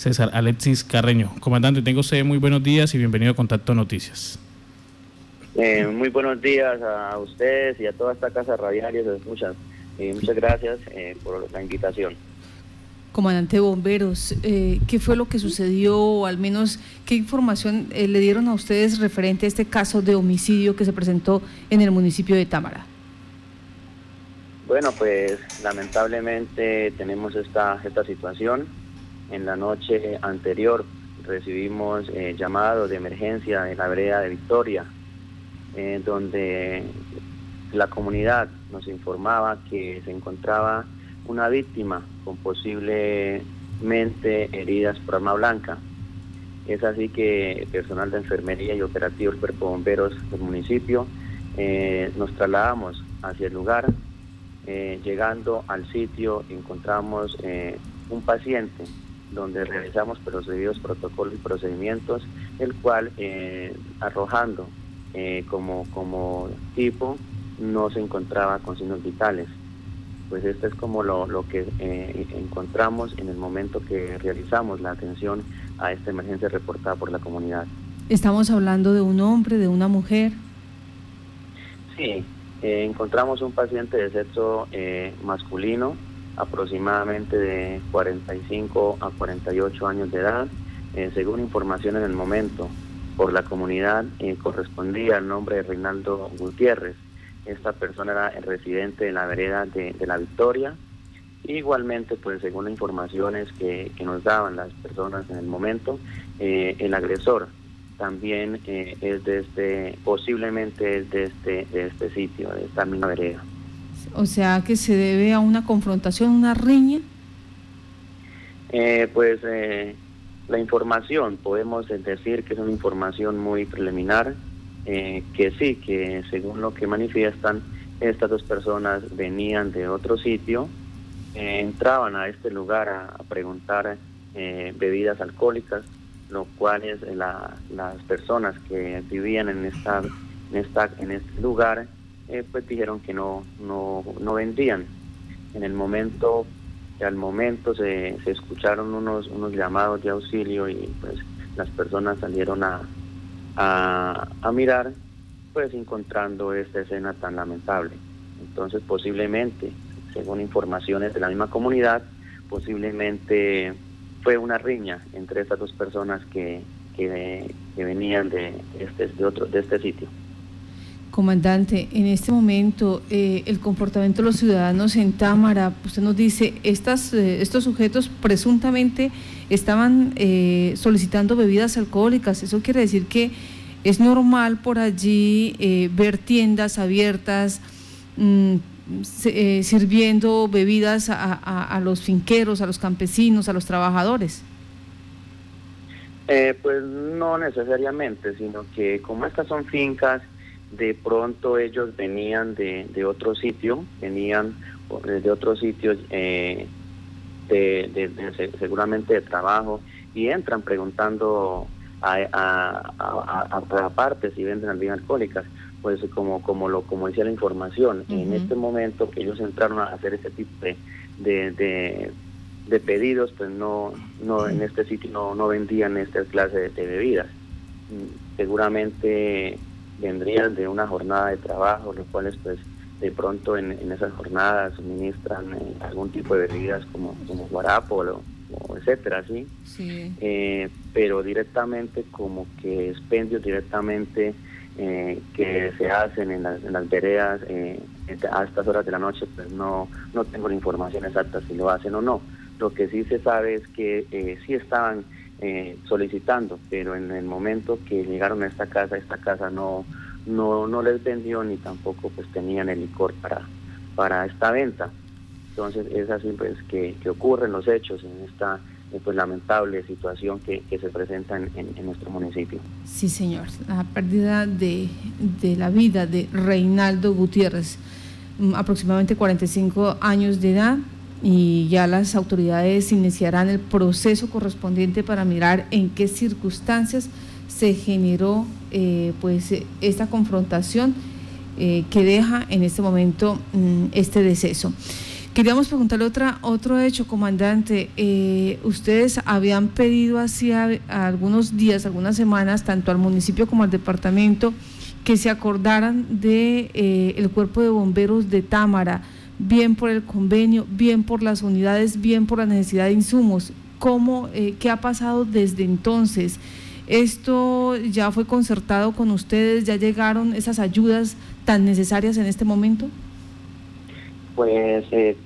César Alexis Carreño. Comandante, tengo usted muy buenos días y bienvenido a Contacto Noticias. Eh, muy buenos días a ustedes y a toda esta casa radial y muchas, eh, muchas gracias eh, por la invitación. Comandante de Bomberos, ¿qué fue lo que sucedió o al menos qué información le dieron a ustedes referente a este caso de homicidio que se presentó en el municipio de Támara? Bueno, pues lamentablemente tenemos esta, esta situación en la noche anterior recibimos eh, llamado de emergencia en la vereda de Victoria, eh, donde la comunidad nos informaba que se encontraba una víctima con posiblemente heridas por arma blanca. Es así que personal de enfermería y operativos cuerpo bomberos del municipio eh, nos trasladamos hacia el lugar. llegando al sitio encontramos un paciente donde realizamos los debidos protocolos y procedimientos, el cual eh, arrojando eh, como, como tipo no se encontraba con signos vitales. Pues esto es como lo, lo que eh, encontramos en el momento que realizamos la atención a esta emergencia reportada por la comunidad. ¿Estamos hablando de un hombre, de una mujer? Sí, encontramos un paciente de sexo masculino, aproximadamente de 45 a 48 años de edad. Eh, según información en el momento por la comunidad, eh, correspondía al nombre de Reinaldo Gutiérrez. Esta persona era el residente de la vereda de, La Victoria. Igualmente, pues según las informaciones que, nos daban las personas en el momento, eh, el agresor también es de este, posiblemente es de este, de este sitio, de esta misma vereda. O sea, que se debe a una confrontación, una riña. Eh, pues eh, la información, podemos decir que es una información muy preliminar, eh, que sí, que según lo que manifiestan, estas dos personas venían de otro sitio, entraban a este lugar a, preguntar bebidas alcohólicas, lo cual es las personas que vivían en esta, en esta en este lugar eh, pues dijeron que no, no, no vendían. En el momento, al momento se, se escucharon unos, unos llamados de auxilio y pues las personas salieron a, a, mirar, pues encontrando esta escena tan lamentable. Entonces posiblemente, según informaciones de la misma comunidad, posiblemente fue una riña entre estas dos personas que, que, venían de este, de, otro, de este sitio. Comandante, en este momento eh, el comportamiento de los ciudadanos en Támara, usted nos dice, estas, eh, estos sujetos presuntamente estaban eh, solicitando bebidas alcohólicas. Eso quiere decir que es normal por allí ver tiendas abiertas mm, sirviendo bebidas a, los finqueros, a los campesinos, a los trabajadores. pues no necesariamente, sino que como estas son fincas, de pronto ellos venían de, de otro sitio, venían de otros sitios eh, de, seguramente de trabajo y entran preguntando a, a, a, partes si venden bebidas alcohólicas. Pues como como lo como decía la información en este momento que ellos entraron a hacer ese tipo de, de, pedidos pues no no en este sitio no, no vendían esta clase de bebidas. Mm, seguramente vendrían de una jornada de trabajo, los cuales pues de pronto en, en esas jornadas suministran eh, algún tipo de bebidas como, como guarapo o, etcétera, ¿sí? Eh, pero directamente como que expendios directamente eh, que se hacen en las, en las veredas a estas horas de la noche, pues no, no tengo la información exacta si lo hacen o no. Lo que sí se sabe es que sí estaban eh, solicitando, pero en el momento que llegaron a esta casa, esta casa no, no, no les vendió ni tampoco pues tenían el licor para, para esta venta. Entonces es así pues que, ocurren los hechos en esta eh, pues lamentable situación que, se presenta en, en, nuestro municipio. Sí, señor. La pérdida de, de la vida de Reinaldo Gutiérrez, mm, aproximadamente 45 años de edad, y ya las autoridades iniciarán el proceso correspondiente para mirar en qué circunstancias se generó eh, pues esta confrontación eh, que deja en este momento mm, este deceso. Queríamos preguntarle otra, otro hecho, comandante. Eh, ustedes habían pedido hacía algunos días, algunas semanas, tanto al municipio como al departamento, que se acordaran de eh, el cuerpo de bomberos de Támara, bien por el convenio, bien por las unidades, bien por la necesidad de insumos. ¿Cómo, eh, ¿Qué ha pasado desde entonces? ¿Esto ya fue concertado con ustedes? ¿Ya llegaron esas ayudas tan necesarias en este momento? Pues eh,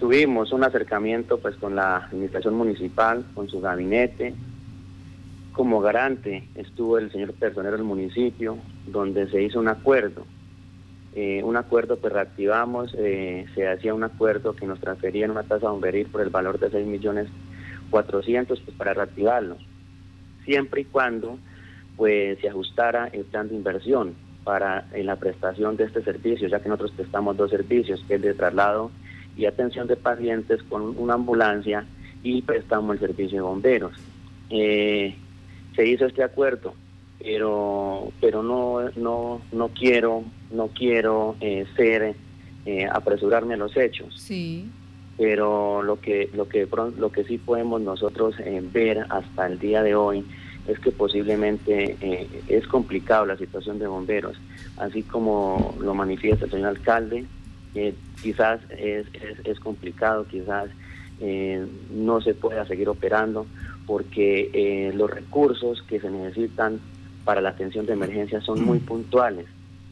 tuvimos un acercamiento pues con la administración municipal, con su gabinete. Como garante estuvo el señor personero del municipio, donde se hizo un acuerdo. Eh, un acuerdo que reactivamos, eh, se hacía un acuerdo que nos transferían una tasa bomberil por el valor de 6 millones 400 pues, para reactivarlo, siempre y cuando pues se ajustara el plan de inversión para en la prestación de este servicio, ya que nosotros prestamos dos servicios, que es de traslado y atención de pacientes con una ambulancia y prestamos el servicio de bomberos. Eh, se hizo este acuerdo, pero pero no no no quiero no quiero eh, ser eh, apresurarme a los hechos. Sí. Pero lo que lo que lo que sí podemos nosotros ver hasta el día de hoy es que posiblemente eh, es complicado la situación de bomberos, así como lo manifiesta el señor alcalde, eh, quizás es, es, complicado, quizás eh, no se pueda seguir operando porque los recursos que se necesitan para la atención de emergencia son muy puntuales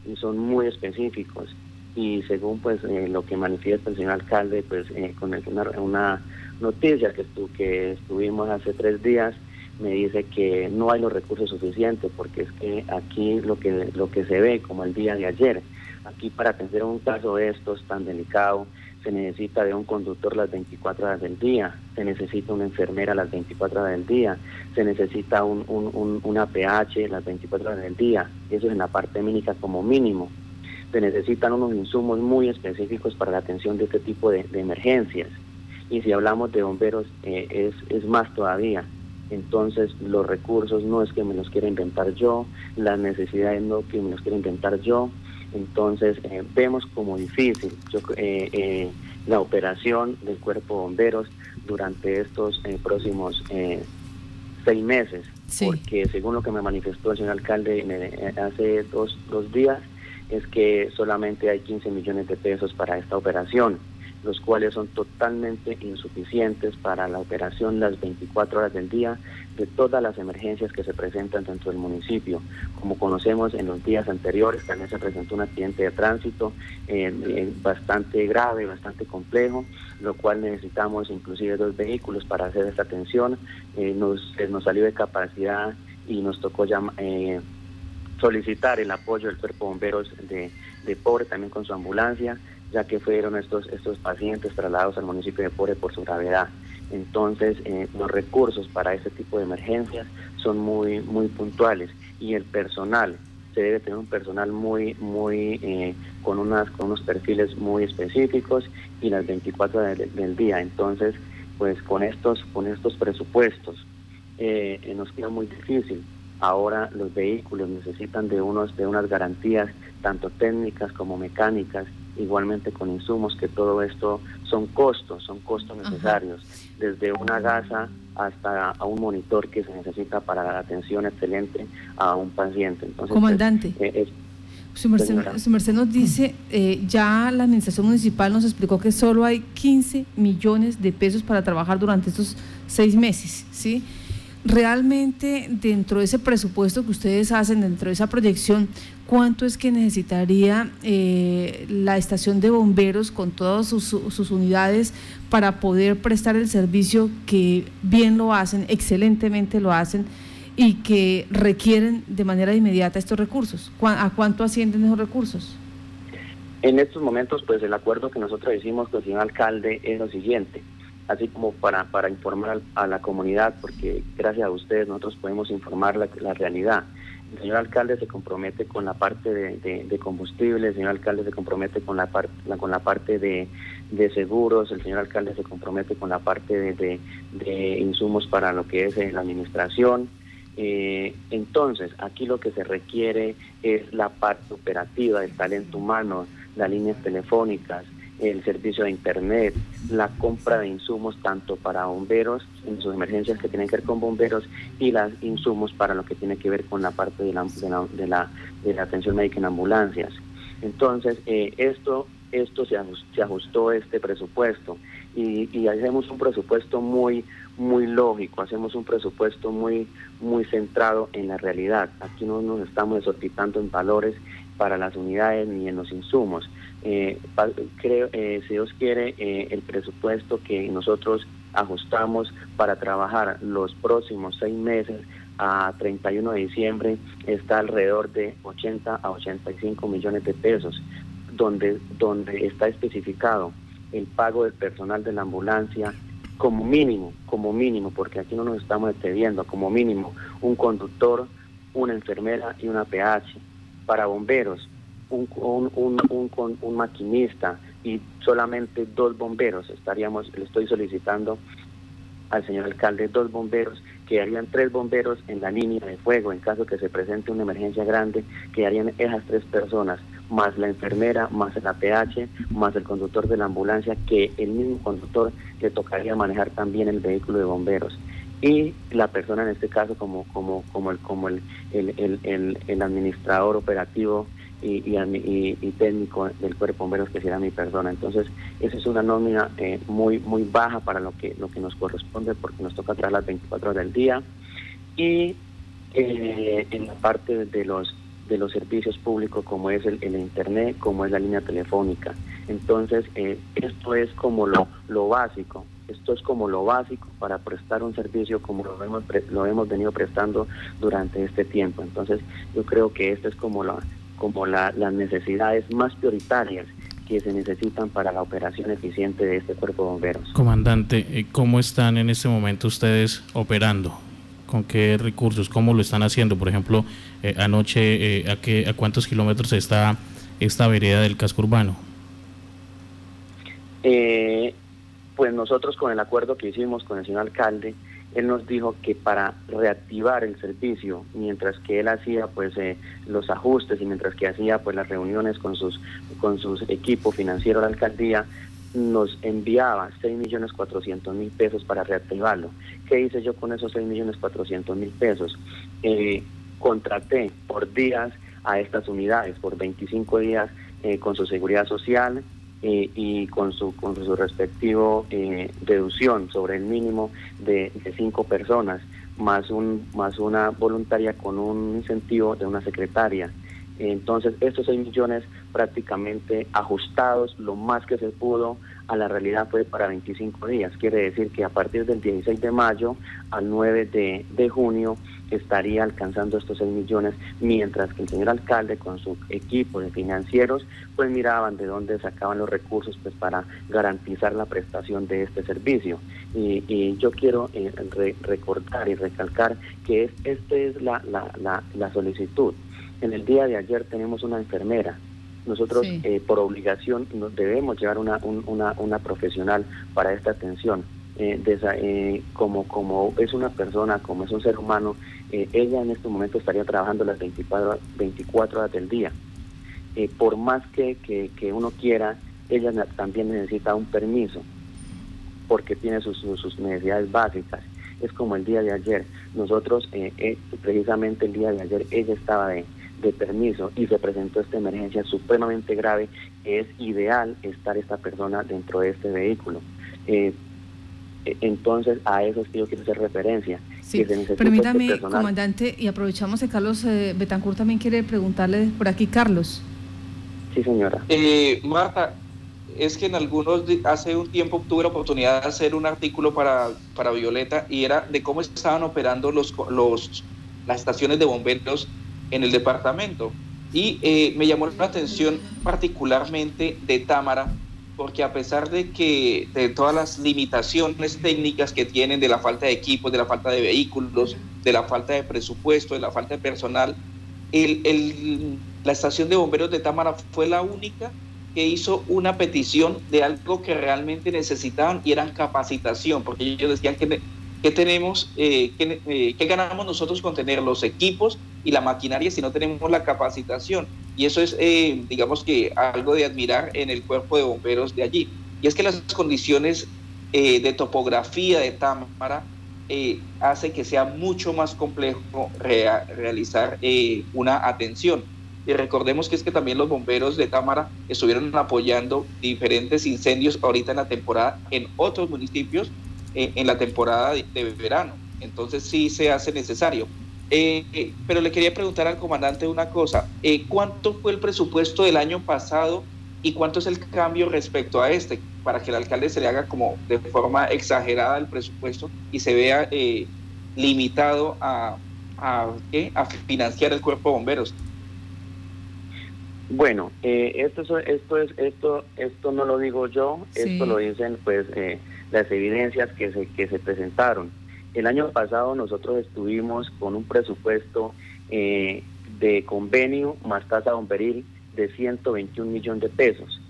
y son muy específicos. Y según pues lo que manifiesta el señor alcalde pues con una, una noticia que, estu que estuvimos hace tres días me dice que no hay los recursos suficientes porque es que aquí lo que lo que se ve como el día de ayer aquí para atender un caso de estos tan delicado se necesita de un conductor las 24 horas del día, se necesita una enfermera las 24 horas del día, se necesita un, un, una PH las 24 horas del día, eso es en la parte mínima como mínimo. Se necesitan unos insumos muy específicos para la atención de este tipo de, emergencias. Y si hablamos de bomberos, eh, es, es más todavía entonces los recursos no es que me los quiera inventar yo, las necesidades no que me los quiera inventar yo, entonces eh, vemos como difícil eh, eh, la operación del cuerpo de bomberos durante estos próximos seis meses, porque según lo que me manifestó el señor alcalde hace dos, dos días, es que solamente hay 15 millones de pesos para esta operación los cuales son totalmente insuficientes para la operación las 24 horas del día de todas las emergencias que se presentan dentro del municipio. Como conocemos en los días anteriores, también se presentó un accidente de tránsito eh, eh, bastante grave, bastante complejo, lo cual necesitamos inclusive dos vehículos para hacer esta atención. Eh, nos, nos salió de capacidad y nos tocó solicitar el apoyo del cuerpo de bomberos de, de Pobre también con su ambulancia ya que fueron estos, estos pacientes trasladados al municipio de Pore por su gravedad. Entonces, eh, los recursos para este tipo de emergencias son muy, muy puntuales y el personal, se debe tener un personal muy, muy, eh, con, unas, con unos perfiles muy específicos y las 24 horas del, día. Entonces, pues con estos, con estos presupuestos eh, nos queda muy difícil. Ahora los vehículos necesitan de, unos, de unas garantías tanto técnicas como mecánicas igualmente con insumos, que todo esto son costos, son costos necesarios, desde una gasa hasta a un monitor que se necesita para la atención excelente a un paciente. Entonces, Comandante. Pues, eh, su merced, nos dice, eh, ya la administración municipal nos explicó que solo hay 15 millones de pesos para trabajar durante estos seis meses, ¿sí? Realmente dentro de ese presupuesto que ustedes hacen, dentro de esa proyección, ¿cuánto es que necesitaría eh, la estación de bomberos con todas sus, sus, unidades para poder prestar el servicio que bien lo hacen, excelentemente lo hacen y que requieren de manera inmediata estos recursos? ¿A cuánto ascienden esos recursos? En estos momentos, pues el acuerdo que nosotros hicimos con el señor alcalde es lo siguiente así como para, para informar a la comunidad, porque gracias a ustedes nosotros podemos informar la, la realidad. El señor alcalde se compromete con la parte de, de, combustible, el señor alcalde se compromete con la, parte con la parte de, de, seguros, el señor alcalde se compromete con la parte de, de insumos para lo que es eh, la administración. Eh, entonces, aquí lo que se requiere es la parte operativa del talento humano, las líneas telefónicas, el servicio de internet, la compra de insumos tanto para bomberos en sus emergencias que tienen que ver con bomberos y los insumos para lo que tiene que ver con la parte de la, de la, de la, atención médica en ambulancias. Entonces, eh, esto, esto se, ajustó, se ajustó este presupuesto y, y, hacemos un presupuesto muy muy lógico, hacemos un presupuesto muy muy centrado en la realidad. Aquí no nos estamos desorbitando en valores para las unidades ni en los insumos. Eh, creo, eh, si Dios quiere, eh, el presupuesto que nosotros ajustamos para trabajar los próximos seis meses a 31 de diciembre está alrededor de 80 a 85 millones de pesos, donde, donde está especificado el pago del personal de la ambulancia como mínimo, como mínimo, porque aquí no nos estamos excediendo, como mínimo un conductor, una enfermera y una PH. Para bomberos, un, un, un, maquinista y solamente dos bomberos. Estaríamos, le estoy solicitando al señor alcalde dos bomberos, que harían tres bomberos en la línea de fuego en caso que se presente una emergencia grande, que harían esas tres personas, más la enfermera, más el APH, más el conductor de la ambulancia, que el mismo conductor le tocaría manejar también el vehículo de bomberos. Y la persona en este caso como, como, como el, como el, el, el, el administrador operativo y, y, técnico del cuerpo bomberos que será mi persona. Entonces, esa es una nómina eh, muy muy baja para lo que lo que nos corresponde porque nos toca traer las 24 horas del día y eh, en la parte de los de los servicios públicos como es el, internet, como es la línea telefónica. Entonces, eh, esto es como lo, lo básico. Esto es como lo básico para prestar un servicio como lo hemos, lo hemos venido prestando durante este tiempo. Entonces, yo creo que esto es como la, como las necesidades más prioritarias que se necesitan para la operación eficiente de este cuerpo de bomberos. Comandante, eh, ¿cómo están en este momento ustedes operando? ¿Con qué recursos? ¿Cómo lo están haciendo? Por ejemplo, eh, anoche, eh, ¿a, qué, ¿a cuántos kilómetros está esta vereda del casco urbano? pues nosotros con el acuerdo que hicimos con el señor alcalde, él nos dijo que para reactivar el servicio, mientras que él hacía pues eh, los ajustes y mientras que hacía pues las reuniones con sus con sus equipos financieros de la alcaldía, nos enviaba 6 millones 400 mil pesos para reactivarlo. ¿Qué hice yo con esos 6 millones 400 mil pesos? Eh, contraté por días a estas unidades, por 25 días eh, con su seguridad social, eh, y con su, con su respectivo eh, deducción sobre el mínimo de, cinco personas, más, un, más una voluntaria con un incentivo de una secretaria. Entonces, estos 6 millones prácticamente ajustados lo más que se pudo a la realidad fue para 25 días. Quiere decir que a partir del 16 de mayo al 9 de, de junio estaría alcanzando estos 6 millones, mientras que el señor alcalde con su equipo de financieros pues miraban de dónde sacaban los recursos pues para garantizar la prestación de este servicio. Y, yo quiero eh, recordar y recalcar que es, esta es la, la, la, solicitud. En el día de ayer tenemos una enfermera nosotros eh, por obligación nos debemos llevar una, una, una profesional para esta atención. Eh, eh, como, como es una persona, como es un ser humano, eh, ella en este momento estaría trabajando las 24, 24 horas del día. por más que, que, uno quiera, ella también necesita un permiso porque tiene sus, sus necesidades básicas. Es como el día de ayer. Nosotros, precisamente el día de ayer, ella estaba de, de permiso y se presentó esta emergencia supremamente grave. Es ideal estar esta persona dentro de este vehículo. Eh, entonces, a eso es que yo quiero hacer referencia. Sí, permítame, este comandante, y aprovechamos que Carlos eh, Betancourt también quiere preguntarle por aquí, Carlos. Sí, señora. Eh, Marta, es que en algunos, hace un tiempo tuve la oportunidad de hacer un artículo para, para Violeta y era de cómo estaban operando los, los, las estaciones de bomberos en el departamento. Y eh, me llamó la atención particularmente de Támara, porque a pesar de que de todas las limitaciones técnicas que tienen, de la falta de equipos, de la falta de vehículos, de la falta de presupuesto, de la falta de personal, el, la estación de bomberos de Támara fue la única que hizo una petición de algo que realmente necesitaban y eran capacitación, porque ellos decían que, que tenemos, eh, que, eh, que ganamos nosotros con tener los equipos y la maquinaria si no tenemos la capacitación Y eso es, eh, digamos que, algo de admirar en el cuerpo de bomberos de allí. Y es que las condiciones eh, de topografía de Támara eh, hace que sea mucho más complejo realizar una atención. Y recordemos que es que también los bomberos de Támara estuvieron apoyando diferentes incendios ahorita en la temporada en otros municipios en la temporada de verano. Entonces sí se hace necesario. Eh, eh, pero le quería preguntar al comandante una cosa. Eh, ¿Cuánto fue el presupuesto del año pasado y cuánto es el cambio respecto a este? Para que el alcalde se le haga como de forma exagerada el presupuesto y se vea limitado a, a, financiar el cuerpo de bomberos. Bueno, esto, esto, es, esto, esto no lo digo yo, esto lo dicen pues las evidencias que se, que se presentaron. El año pasado nosotros estuvimos con un presupuesto eh, de convenio más tasa bomberil de 121 millones de pesos.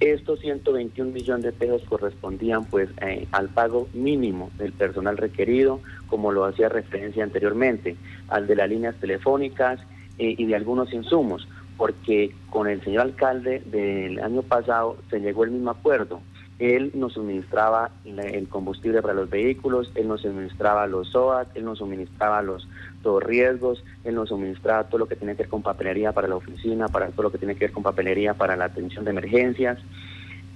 Estos 121 millones de pesos correspondían pues eh, al pago mínimo del personal requerido, como lo hacía referencia anteriormente, al de las líneas telefónicas eh, y de algunos insumos, porque con el señor alcalde del año pasado se llegó el mismo acuerdo él nos suministraba el combustible para los vehículos, él nos suministraba los SOAT, él nos suministraba los riesgos, él nos suministraba todo lo que tiene que ver con papelería para la oficina, para todo lo que tiene que ver con papelería para la atención de emergencias.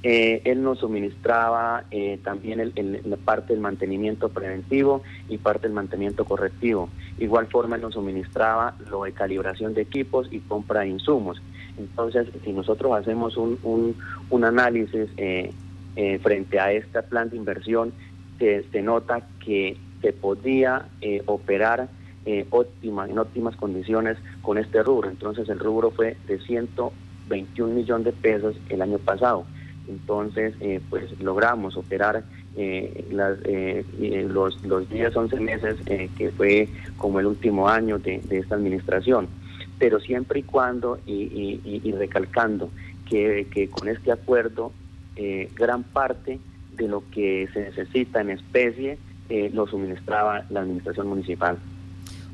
Eh, él nos suministraba eh, también la parte del mantenimiento preventivo y parte del mantenimiento correctivo. Igual forma, él nos suministraba lo de calibración de equipos y compra de insumos. Entonces, si nosotros hacemos un, un, un análisis eh, eh, frente a este plan de inversión, se, se nota que se podía eh, operar eh, en óptimas condiciones con este rubro. Entonces el rubro fue de 121 millones de pesos el año pasado. Entonces, pues logramos operar las, los, los 10, 11 meses que fue como el último año de, esta administración. Pero siempre y cuando, y, y, recalcando, que, que con este acuerdo eh, gran parte de lo que se necesita en especie eh, lo suministraba la administración municipal.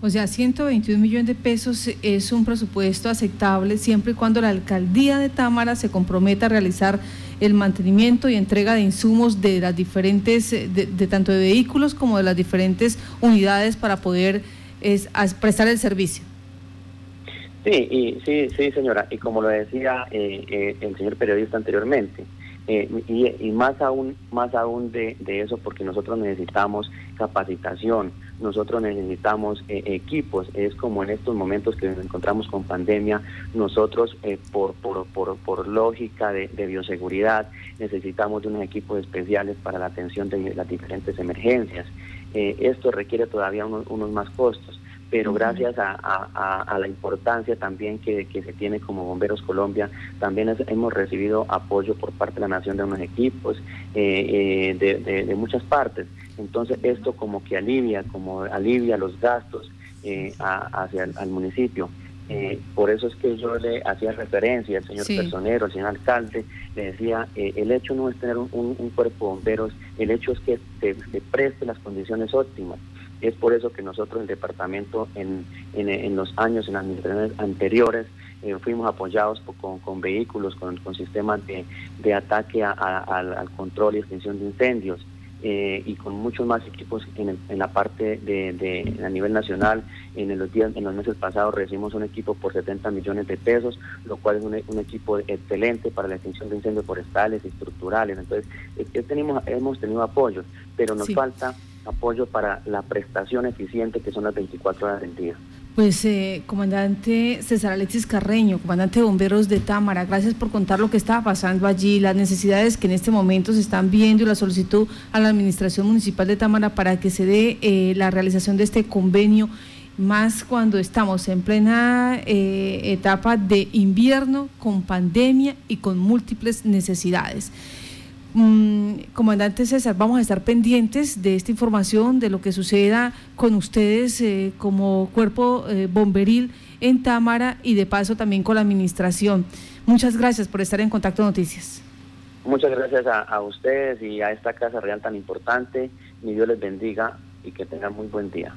O sea, 121 millones de pesos es un presupuesto aceptable siempre y cuando la alcaldía de Támara se comprometa a realizar el mantenimiento y entrega de insumos de las diferentes, eh, de, tanto de vehículos como de las diferentes unidades para poder prestar el servicio. Sí, y, sí, sí, señora. Y como lo decía el señor periodista anteriormente, eh, y, más aún, más aún de, eso, porque nosotros necesitamos capacitación, nosotros necesitamos eh, equipos. Es como en estos momentos que nos encontramos con pandemia, nosotros eh, por, por, por, por, lógica de, bioseguridad necesitamos de unos equipos especiales para la atención de las diferentes emergencias. esto requiere todavía unos más costos pero gracias a, la importancia también que, se tiene como Bomberos Colombia, también hemos recibido apoyo por parte de la Nación de unos equipos eh, eh, de, muchas partes. Entonces esto como que alivia, como alivia los gastos eh, hacia el, al municipio. por eso es que yo le hacía referencia al señor personero, al señor alcalde, le decía, el hecho no es tener un, cuerpo de bomberos, el hecho es que se preste las condiciones óptimas. Es por eso que nosotros, el departamento, en, en, los años, en las administraciones anteriores, eh, fuimos apoyados con, con, vehículos, con, con sistemas de, de ataque al, control y extinción de incendios. Eh, y con muchos más equipos en, en la parte de, de, a nivel nacional. En los días, en los meses pasados recibimos un equipo por 70 millones de pesos, lo cual es un, un equipo excelente para la extinción de incendios forestales y estructurales. Entonces, eh, tenemos, hemos tenido apoyos, pero nos falta apoyo para la prestación eficiente que son las 24 horas del día. Pues, eh, comandante César Alexis Carreño, comandante de bomberos de Támara, gracias por contar lo que está pasando allí, las necesidades que en este momento se están viendo y la solicitud a la Administración Municipal de Támara para que se dé eh, la realización de este convenio, más cuando estamos en plena eh, etapa de invierno, con pandemia y con múltiples necesidades. Mm, comandante César, vamos a estar pendientes de esta información, de lo que suceda con ustedes eh, como cuerpo eh, bomberil en Támara y de paso también con la administración. Muchas gracias por estar en Contacto Noticias. Muchas gracias a, a ustedes y a esta Casa Real tan importante. Mi Dios les bendiga y que tengan muy buen día.